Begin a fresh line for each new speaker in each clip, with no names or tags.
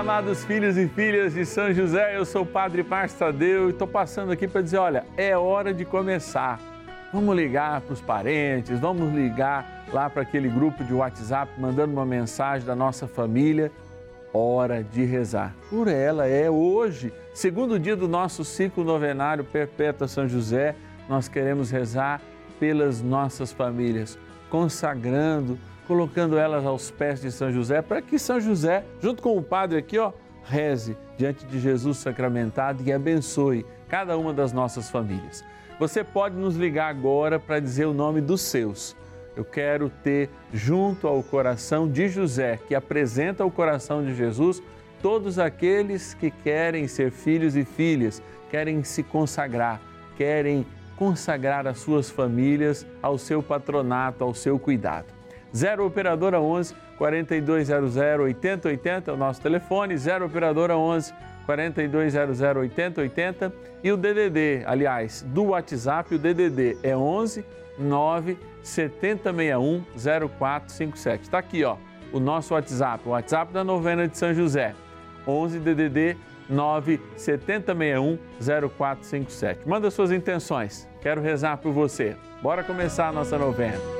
Amados filhos e filhas de São José, eu sou o Padre Márcio Tadeu e estou passando aqui para dizer: olha, é hora de começar. Vamos ligar para os parentes, vamos ligar lá para aquele grupo de WhatsApp mandando uma mensagem da nossa família. Hora de rezar. Por ela é hoje, segundo dia do nosso ciclo novenário Perpétua São José, nós queremos rezar pelas nossas famílias, consagrando colocando elas aos pés de São José, para que São José, junto com o padre aqui, ó, reze diante de Jesus sacramentado e abençoe cada uma das nossas famílias. Você pode nos ligar agora para dizer o nome dos seus. Eu quero ter junto ao coração de José, que apresenta o coração de Jesus, todos aqueles que querem ser filhos e filhas, querem se consagrar, querem consagrar as suas famílias ao seu patronato, ao seu cuidado. 0 Operadora 11 4200 8080 é o nosso telefone, 0 Operadora 11 4200 8080 e o DDD, aliás, do WhatsApp, o DDD é 11 9 7061 0457. Está aqui, ó, o nosso WhatsApp, o WhatsApp da novena de São José, 11 DDD 9 7061 0457. Manda suas intenções, quero rezar por você. Bora começar a nossa novena.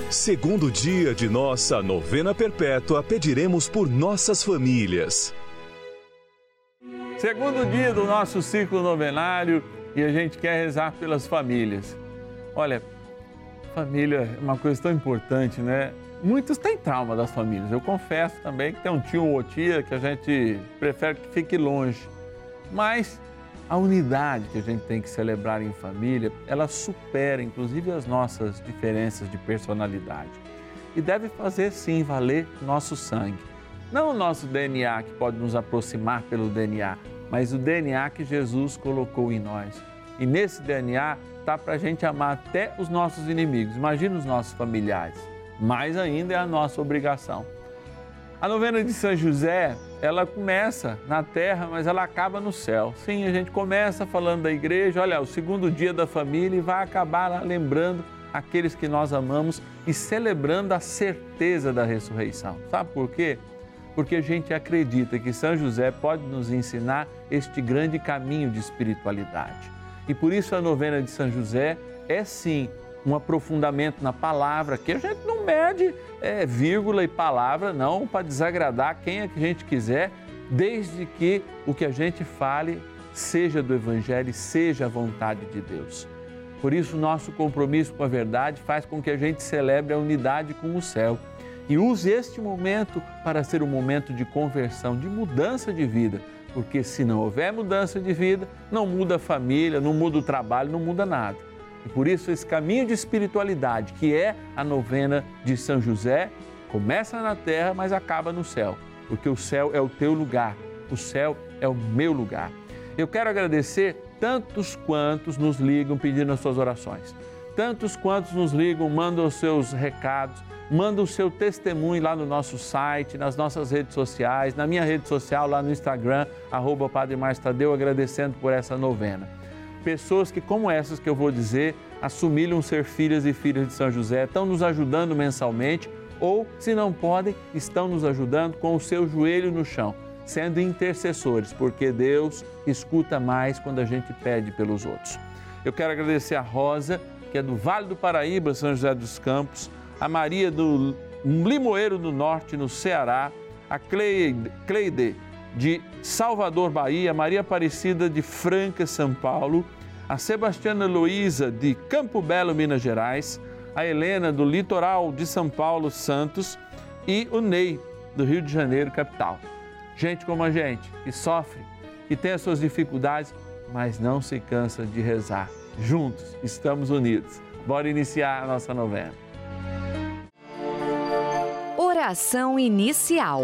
segundo dia de nossa novena perpétua, pediremos por nossas famílias.
Segundo dia do nosso ciclo novenário e a gente quer rezar pelas famílias. Olha, família é uma coisa tão importante, né? Muitos têm trauma das famílias. Eu confesso também que tem um tio ou tia que a gente prefere que fique longe. Mas a unidade que a gente tem que celebrar em família, ela supera inclusive as nossas diferenças de personalidade. E deve fazer sim valer nosso sangue. Não o nosso DNA que pode nos aproximar pelo DNA, mas o DNA que Jesus colocou em nós. E nesse DNA está para a gente amar até os nossos inimigos. Imagina os nossos familiares. Mais ainda é a nossa obrigação. A novena de São José ela começa na terra, mas ela acaba no céu. Sim, a gente começa falando da igreja, olha, o segundo dia da família e vai acabar lembrando aqueles que nós amamos e celebrando a certeza da ressurreição. Sabe por quê? Porque a gente acredita que São José pode nos ensinar este grande caminho de espiritualidade. E por isso a novena de São José é sim um aprofundamento na palavra, que a gente não mede é, vírgula e palavra, não, para desagradar quem é que a gente quiser, desde que o que a gente fale seja do Evangelho e seja a vontade de Deus. Por isso, nosso compromisso com a verdade faz com que a gente celebre a unidade com o céu e use este momento para ser um momento de conversão, de mudança de vida, porque se não houver mudança de vida, não muda a família, não muda o trabalho, não muda nada. E por isso esse caminho de espiritualidade, que é a novena de São José, começa na terra, mas acaba no céu, porque o céu é o teu lugar, o céu é o meu lugar. Eu quero agradecer tantos quantos nos ligam pedindo as suas orações, tantos quantos nos ligam, mandam os seus recados, mandam o seu testemunho lá no nosso site, nas nossas redes sociais, na minha rede social, lá no Instagram, arroba Padre Tadeu, agradecendo por essa novena. Pessoas que, como essas que eu vou dizer, assumiram ser filhas e filhos de São José, estão nos ajudando mensalmente ou, se não podem, estão nos ajudando com o seu joelho no chão sendo intercessores, porque Deus escuta mais quando a gente pede pelos outros. Eu quero agradecer a Rosa, que é do Vale do Paraíba, São José dos Campos, a Maria do Limoeiro do Norte, no Ceará, a Cleide, Cleide de Salvador, Bahia, Maria Aparecida de Franca, São Paulo, a Sebastiana Luiza de Campo Belo, Minas Gerais, a Helena do Litoral de São Paulo, Santos e o Ney do Rio de Janeiro, capital gente como a gente, que sofre, que tem as suas dificuldades, mas não se cansa de rezar. Juntos, estamos unidos. Bora iniciar a nossa novena.
Oração inicial.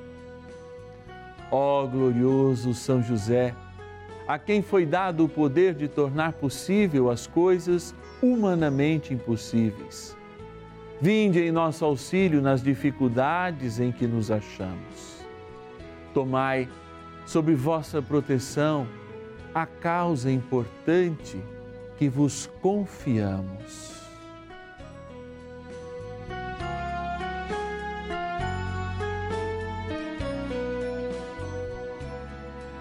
Ó glorioso São José, a quem foi dado o poder de tornar possível as coisas humanamente impossíveis Vinde em nosso auxílio nas dificuldades em que nos achamos. Tomai sob vossa proteção a causa importante que vos confiamos.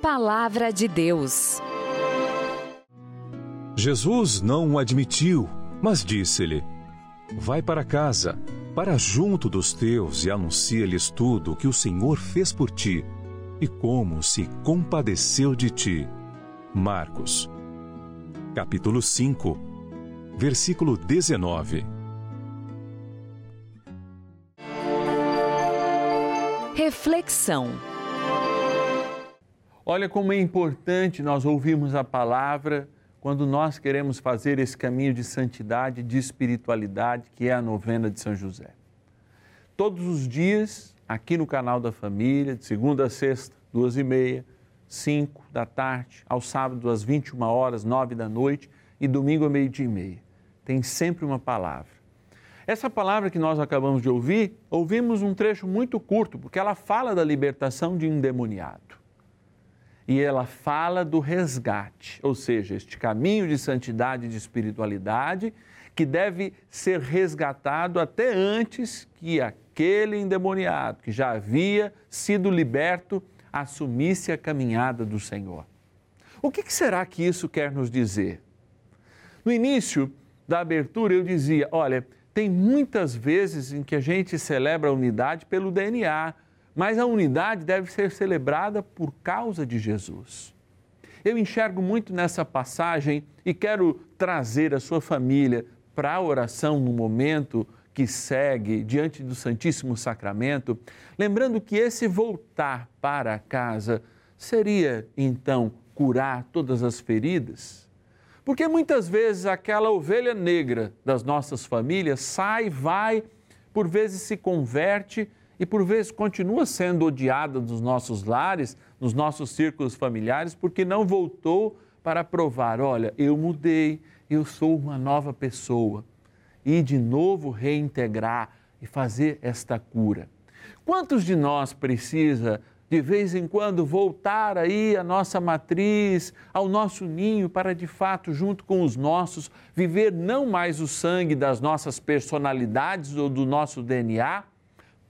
Palavra de Deus.
Jesus não o admitiu, mas disse-lhe: Vai para casa para junto dos teus e anuncia-lhes tudo o que o Senhor fez por ti e como se compadeceu de ti. Marcos, capítulo 5, versículo 19.
Reflexão.
Olha como é importante nós ouvirmos a palavra quando nós queremos fazer esse caminho de santidade, de espiritualidade, que é a novena de São José. Todos os dias, aqui no canal da família, de segunda a sexta, duas e meia, cinco da tarde, ao sábado às 21 horas, nove da noite e domingo a meio-dia e meia. Tem sempre uma palavra. Essa palavra que nós acabamos de ouvir, ouvimos um trecho muito curto, porque ela fala da libertação de um endemoniado e ela fala do resgate, ou seja, este caminho de santidade e de espiritualidade que deve ser resgatado até antes que aquele endemoniado que já havia sido liberto assumisse a caminhada do Senhor. O que será que isso quer nos dizer? No início da abertura eu dizia: olha, tem muitas vezes em que a gente celebra a unidade pelo DNA, mas a unidade deve ser celebrada por causa de Jesus. Eu enxergo muito nessa passagem e quero trazer a sua família para a oração no momento que segue diante do Santíssimo Sacramento, lembrando que esse voltar para casa seria então curar todas as feridas? Porque muitas vezes aquela ovelha negra das nossas famílias sai, vai, por vezes se converte e por vezes continua sendo odiada dos nossos lares, nos nossos círculos familiares, porque não voltou para provar: olha, eu mudei, eu sou uma nova pessoa. E de novo reintegrar e fazer esta cura. Quantos de nós precisa de vez em quando voltar aí à nossa matriz, ao nosso ninho, para de fato, junto com os nossos, viver não mais o sangue das nossas personalidades ou do nosso DNA,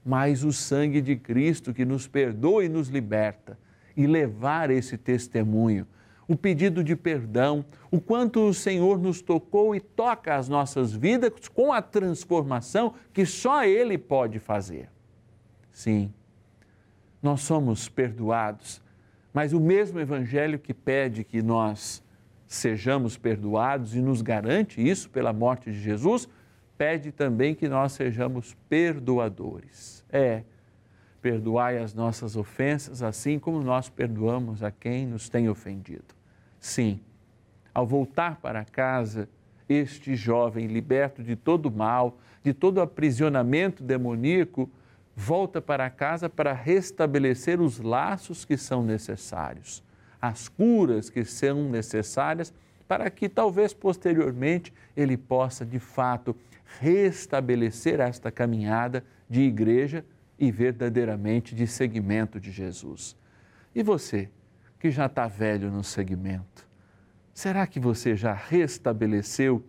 mas o sangue de Cristo que nos perdoa e nos liberta, e levar esse testemunho, o pedido de perdão, o quanto o Senhor nos tocou e toca as nossas vidas com a transformação que só Ele pode fazer. Sim nós somos perdoados, mas o mesmo Evangelho que pede que nós sejamos perdoados e nos garante isso pela morte de Jesus, pede também que nós sejamos perdoadores. É, perdoai as nossas ofensas, assim como nós perdoamos a quem nos tem ofendido. Sim, ao voltar para casa, este jovem, liberto de todo mal, de todo aprisionamento demoníaco, volta para casa para restabelecer os laços que são necessários, as curas que são necessárias para que talvez posteriormente ele possa de fato restabelecer esta caminhada de igreja e verdadeiramente de seguimento de Jesus. E você, que já está velho no segmento, será que você já restabeleceu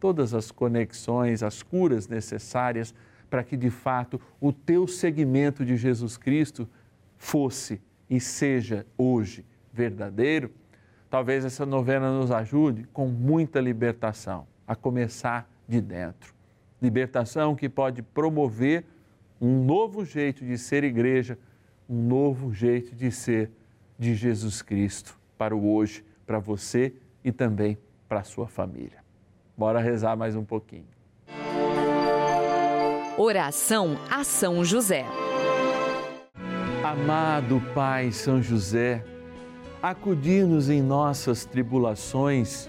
todas as conexões, as curas necessárias? para que de fato o teu seguimento de Jesus Cristo fosse e seja hoje verdadeiro, talvez essa novena nos ajude com muita libertação, a começar de dentro. Libertação que pode promover um novo jeito de ser igreja, um novo jeito de ser de Jesus Cristo para o hoje, para você e também para a sua família. Bora rezar mais um pouquinho.
Oração a São José.
Amado Pai São José, acudir-nos em nossas tribulações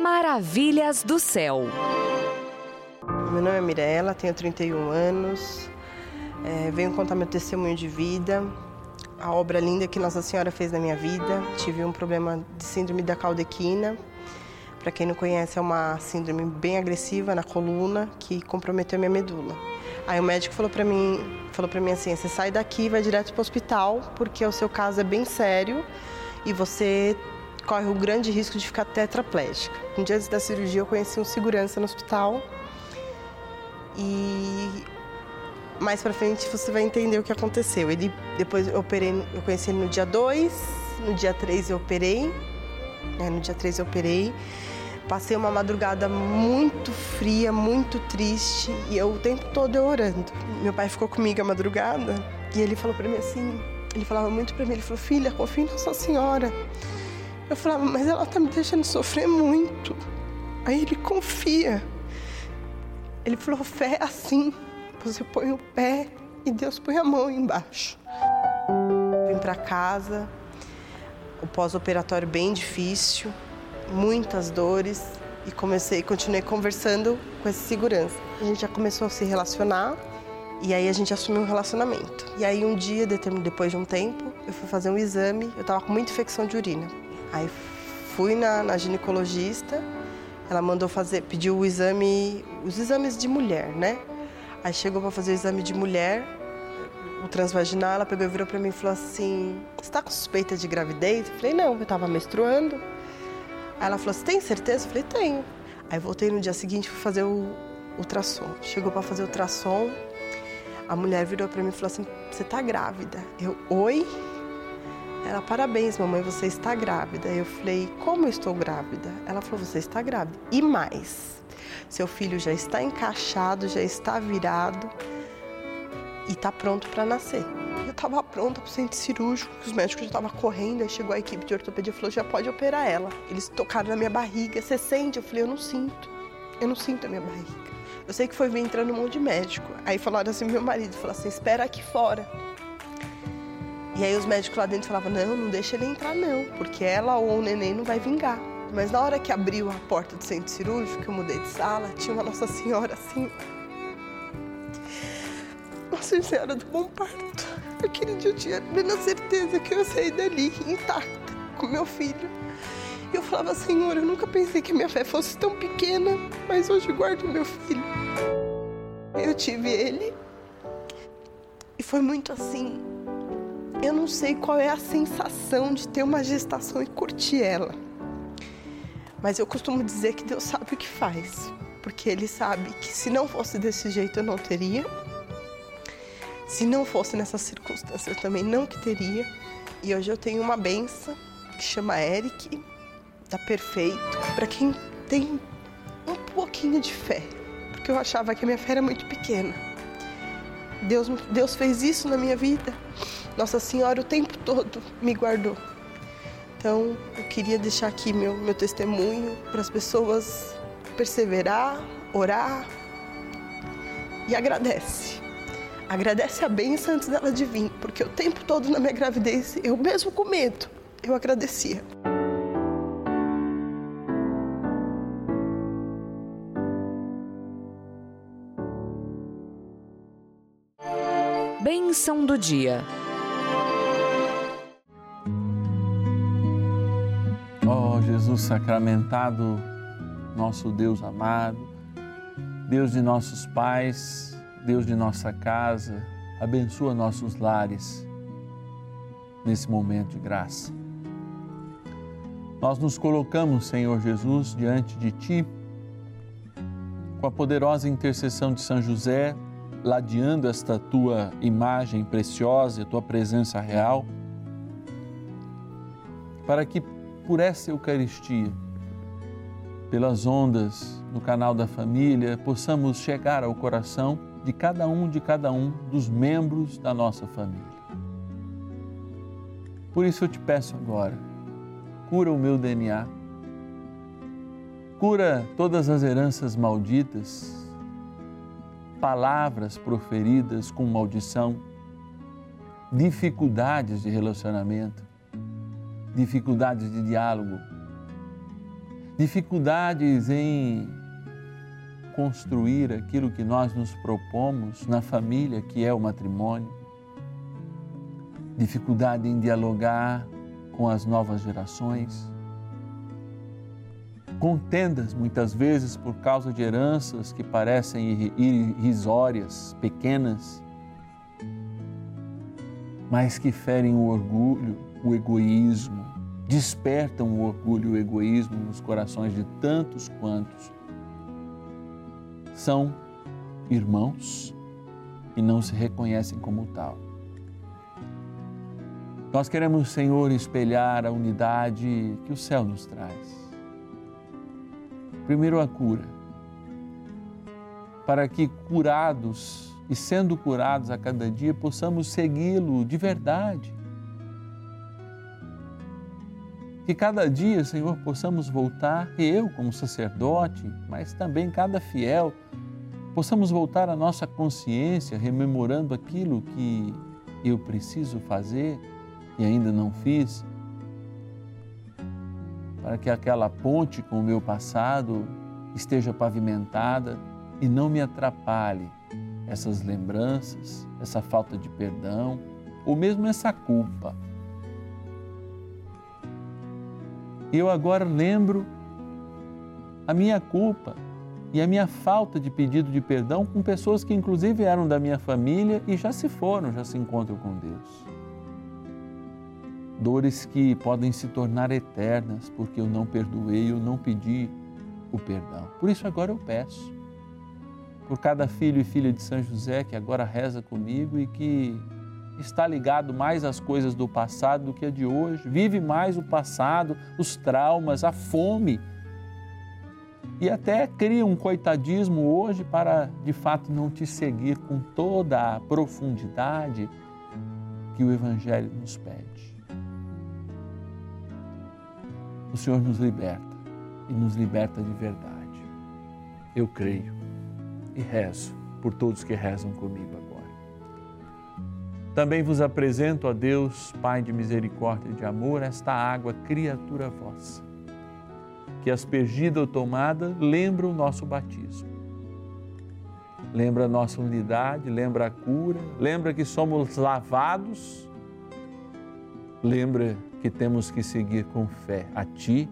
Maravilhas do céu.
Meu nome é Mirella, tenho 31 anos. É, venho contar meu testemunho de vida, a obra linda que Nossa Senhora fez na minha vida. Tive um problema de síndrome da caldequina. Para quem não conhece, é uma síndrome bem agressiva na coluna que comprometeu minha medula. Aí o médico falou para mim, falou para mim assim: "Você sai daqui vai direto para o hospital, porque o seu caso é bem sério e você corre o grande risco de ficar tetraplégica". Um dia antes da cirurgia, eu conheci um segurança no hospital e mais para frente você vai entender o que aconteceu. Ele depois eu operei, eu conheci ele no dia 2, no dia 3 eu operei. Né, no dia 3 eu operei. Passei uma madrugada muito fria, muito triste, e eu o tempo todo eu orando. Meu pai ficou comigo a madrugada e ele falou para mim assim, ele falava muito para mim, ele falou: "Filha, confia em Nossa Senhora". Eu falava: "Mas ela tá me deixando sofrer muito". Aí ele confia. Ele falou: "Fé é assim". Você põe o pé e Deus põe a mão embaixo. Vim para casa, o pós-operatório bem difícil, muitas dores e comecei, continuei conversando com esse segurança. A gente já começou a se relacionar e aí a gente assumiu um relacionamento. E aí um dia, depois de um tempo, eu fui fazer um exame, eu tava com muita infecção de urina. Aí fui na, na ginecologista, ela mandou fazer, pediu o exame, os exames de mulher, né? Aí chegou para fazer o exame de mulher, o transvaginal, ela pegou e virou para mim e falou assim: Você tá com suspeita de gravidez? Eu falei: Não, eu tava menstruando. Aí ela falou: Você tem certeza? Eu falei: Tenho. Aí voltei no dia seguinte fui fazer o ultrassom. Chegou para fazer o ultrassom, a mulher virou para mim e falou assim: Você tá grávida? Eu: Oi? Ela: Parabéns, mamãe, você está grávida. Eu falei: Como eu estou grávida? Ela falou: Você está grávida. E mais? Seu filho já está encaixado, já está virado e está pronto para nascer. Eu estava pronta para o centro cirúrgico, os médicos já estavam correndo, aí chegou a equipe de ortopedia e falou: já pode operar ela. Eles tocaram na minha barriga, você sente? Eu falei: eu não sinto, eu não sinto a minha barriga. Eu sei que foi entrando um monte de médico. Aí falaram assim: meu marido falou assim: espera aqui fora. E aí os médicos lá dentro falavam: não, não deixa ele entrar, não, porque ela ou o neném não vai vingar. Mas na hora que abriu a porta do centro cirúrgico, eu mudei de sala, tinha uma Nossa Senhora assim. Nossa Senhora do Bom Parto. Aquele dia eu tinha plena certeza que eu ia sair dali intacta com meu filho. E eu falava, Senhor, eu nunca pensei que minha fé fosse tão pequena, mas hoje guardo meu filho. Eu tive ele e foi muito assim. Eu não sei qual é a sensação de ter uma gestação e curtir ela. Mas eu costumo dizer que Deus sabe o que faz, porque Ele sabe que se não fosse desse jeito eu não teria, se não fosse nessa circunstância eu também não que teria. E hoje eu tenho uma benção que chama Eric, tá perfeito, para quem tem um pouquinho de fé, porque eu achava que a minha fé era muito pequena. Deus, Deus fez isso na minha vida. Nossa Senhora o tempo todo me guardou. Então, eu queria deixar aqui meu, meu testemunho para as pessoas perseverar, orar e agradece. Agradece a bênção antes dela de vir, porque o tempo todo na minha gravidez, eu mesmo com medo, eu agradecia.
Bênção do dia.
Jesus sacramentado, nosso Deus amado, Deus de nossos pais, Deus de nossa casa, abençoa nossos lares nesse momento de graça. Nós nos colocamos, Senhor Jesus, diante de Ti, com a poderosa intercessão de São José, ladeando esta Tua imagem preciosa, a Tua presença real, para que por essa Eucaristia, pelas ondas no canal da família, possamos chegar ao coração de cada um, de cada um dos membros da nossa família. Por isso eu te peço agora, cura o meu DNA, cura todas as heranças malditas, palavras proferidas com maldição, dificuldades de relacionamento dificuldades de diálogo, dificuldades em construir aquilo que nós nos propomos na família, que é o matrimônio, dificuldade em dialogar com as novas gerações, contendas muitas vezes por causa de heranças que parecem irrisórias, pequenas, mas que ferem o orgulho, o egoísmo, despertam o orgulho e o egoísmo nos corações de tantos quantos são irmãos e não se reconhecem como tal. Nós queremos, Senhor, espelhar a unidade que o céu nos traz. Primeiro, a cura, para que curados e sendo curados a cada dia possamos segui-lo de verdade. Que cada dia, Senhor, possamos voltar, eu como sacerdote, mas também cada fiel, possamos voltar à nossa consciência, rememorando aquilo que eu preciso fazer e ainda não fiz, para que aquela ponte com o meu passado esteja pavimentada e não me atrapalhe essas lembranças, essa falta de perdão ou mesmo essa culpa. E eu agora lembro a minha culpa e a minha falta de pedido de perdão com pessoas que inclusive eram da minha família e já se foram, já se encontram com Deus dores que podem se tornar eternas porque eu não perdoei, eu não pedi o perdão. Por isso agora eu peço por cada filho e filha de São José que agora reza comigo e que está ligado mais às coisas do passado do que a de hoje, vive mais o passado, os traumas, a fome. E até cria um coitadismo hoje para de fato não te seguir com toda a profundidade que o Evangelho nos pede o Senhor nos liberta e nos liberta de verdade. Eu creio e rezo por todos que rezam comigo. Também vos apresento a Deus, Pai de misericórdia e de amor, esta água, criatura vossa, que aspergida ou tomada lembra o nosso batismo. Lembra a nossa unidade, lembra a cura, lembra que somos lavados, lembra que temos que seguir com fé a Ti,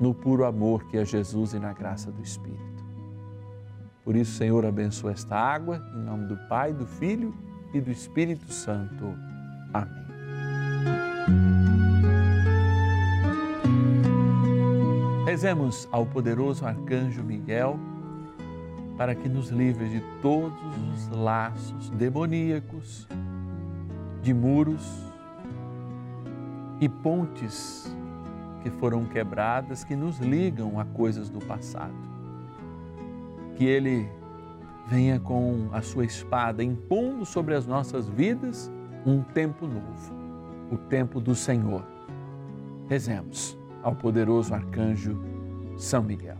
no puro amor que é Jesus e na graça do Espírito. Por isso, Senhor, abençoa esta água, em nome do Pai, do Filho e do Espírito Santo. Amém. Rezemos ao poderoso arcanjo Miguel para que nos livre de todos os laços demoníacos, de muros, e pontes que foram quebradas que nos ligam a coisas do passado. Que Ele venha com a sua espada impondo sobre as nossas vidas um tempo novo, o tempo do Senhor. Rezemos ao poderoso arcanjo São Miguel.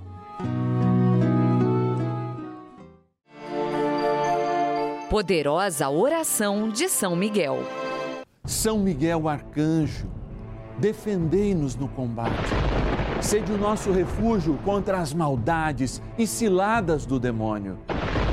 Poderosa oração de São Miguel.
São Miguel arcanjo defendei-nos no combate. Sede o nosso refúgio contra as maldades e ciladas do demônio.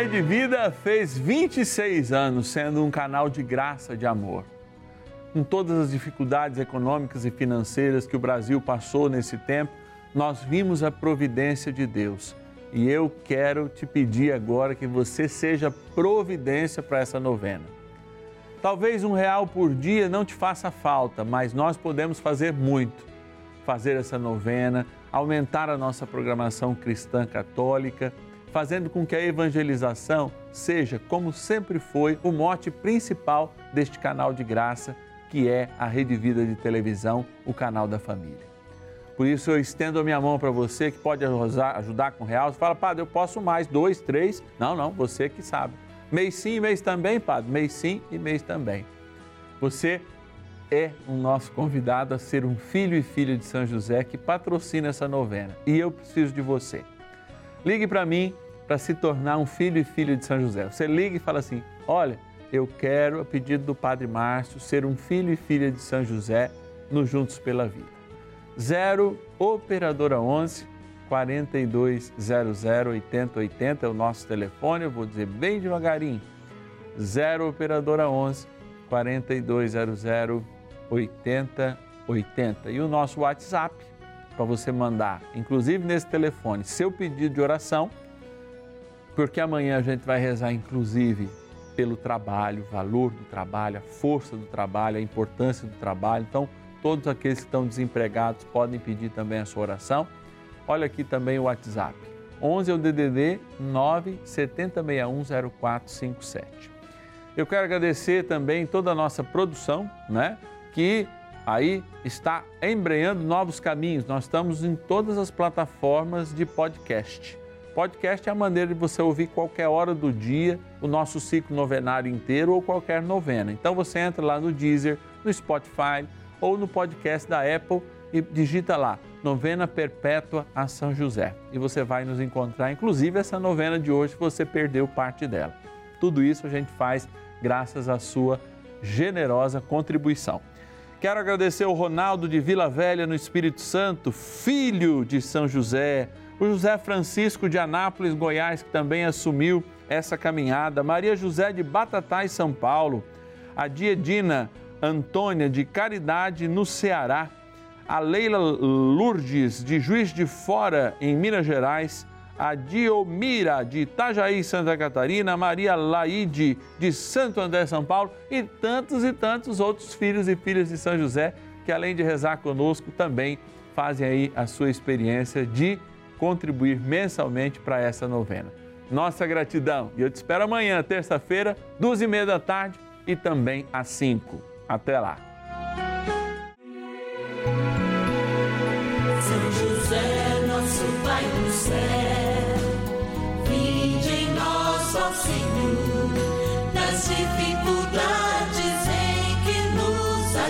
Rede Vida fez 26 anos sendo um canal de graça, de amor. Com todas as dificuldades econômicas e financeiras que o Brasil passou nesse tempo, nós vimos a providência de Deus. E eu quero te pedir agora que você seja providência para essa novena. Talvez um real por dia não te faça falta, mas nós podemos fazer muito. Fazer essa novena, aumentar a nossa programação cristã católica, fazendo com que a evangelização seja, como sempre foi, o mote principal deste canal de graça, que é a Rede Vida de Televisão, o canal da família. Por isso eu estendo a minha mão para você que pode ajudar com real. Você fala, padre, eu posso mais, dois, três. Não, não, você que sabe. Mês sim, mês também, padre. Mês sim e mês também. Você é o nosso convidado a ser um filho e filha de São José que patrocina essa novena. E eu preciso de você. Ligue para mim para se tornar um filho e filha de São José. Você liga e fala assim: olha, eu quero, a pedido do Padre Márcio, ser um filho e filha de São José no Juntos pela Vida. 0 Operadora 11 4200 8080 é o nosso telefone, eu vou dizer bem devagarinho. 0 Operadora 11 4200 8080. E o nosso WhatsApp para você mandar, inclusive nesse telefone, seu pedido de oração, porque amanhã a gente vai rezar, inclusive, pelo trabalho, o valor do trabalho, a força do trabalho, a importância do trabalho. Então, todos aqueles que estão desempregados podem pedir também a sua oração. Olha aqui também o WhatsApp. 11 é o DDD 970610457. Eu quero agradecer também toda a nossa produção, né? Que aí está embreando novos caminhos. Nós estamos em todas as plataformas de podcast. Podcast é a maneira de você ouvir qualquer hora do dia o nosso ciclo novenário inteiro ou qualquer novena. Então você entra lá no Deezer, no Spotify ou no podcast da Apple e digita lá Novena Perpétua a São José. E você vai nos encontrar, inclusive essa novena de hoje, se você perdeu parte dela. Tudo isso a gente faz graças à sua generosa contribuição. Quero agradecer o Ronaldo de Vila Velha, no Espírito Santo, filho de São José o José Francisco de Anápolis, Goiás, que também assumiu essa caminhada, Maria José de Batatais, São Paulo, a Diedina Antônia de Caridade, no Ceará, a Leila Lourdes de Juiz de Fora, em Minas Gerais, a Diomira de Itajaí, Santa Catarina, Maria Laide de Santo André, São Paulo e tantos e tantos outros filhos e filhas de São José que além de rezar conosco também fazem aí a sua experiência de contribuir mensalmente para essa novena. Nossa gratidão e eu te espero amanhã, terça-feira, duas e meia da tarde e também às cinco. Até lá.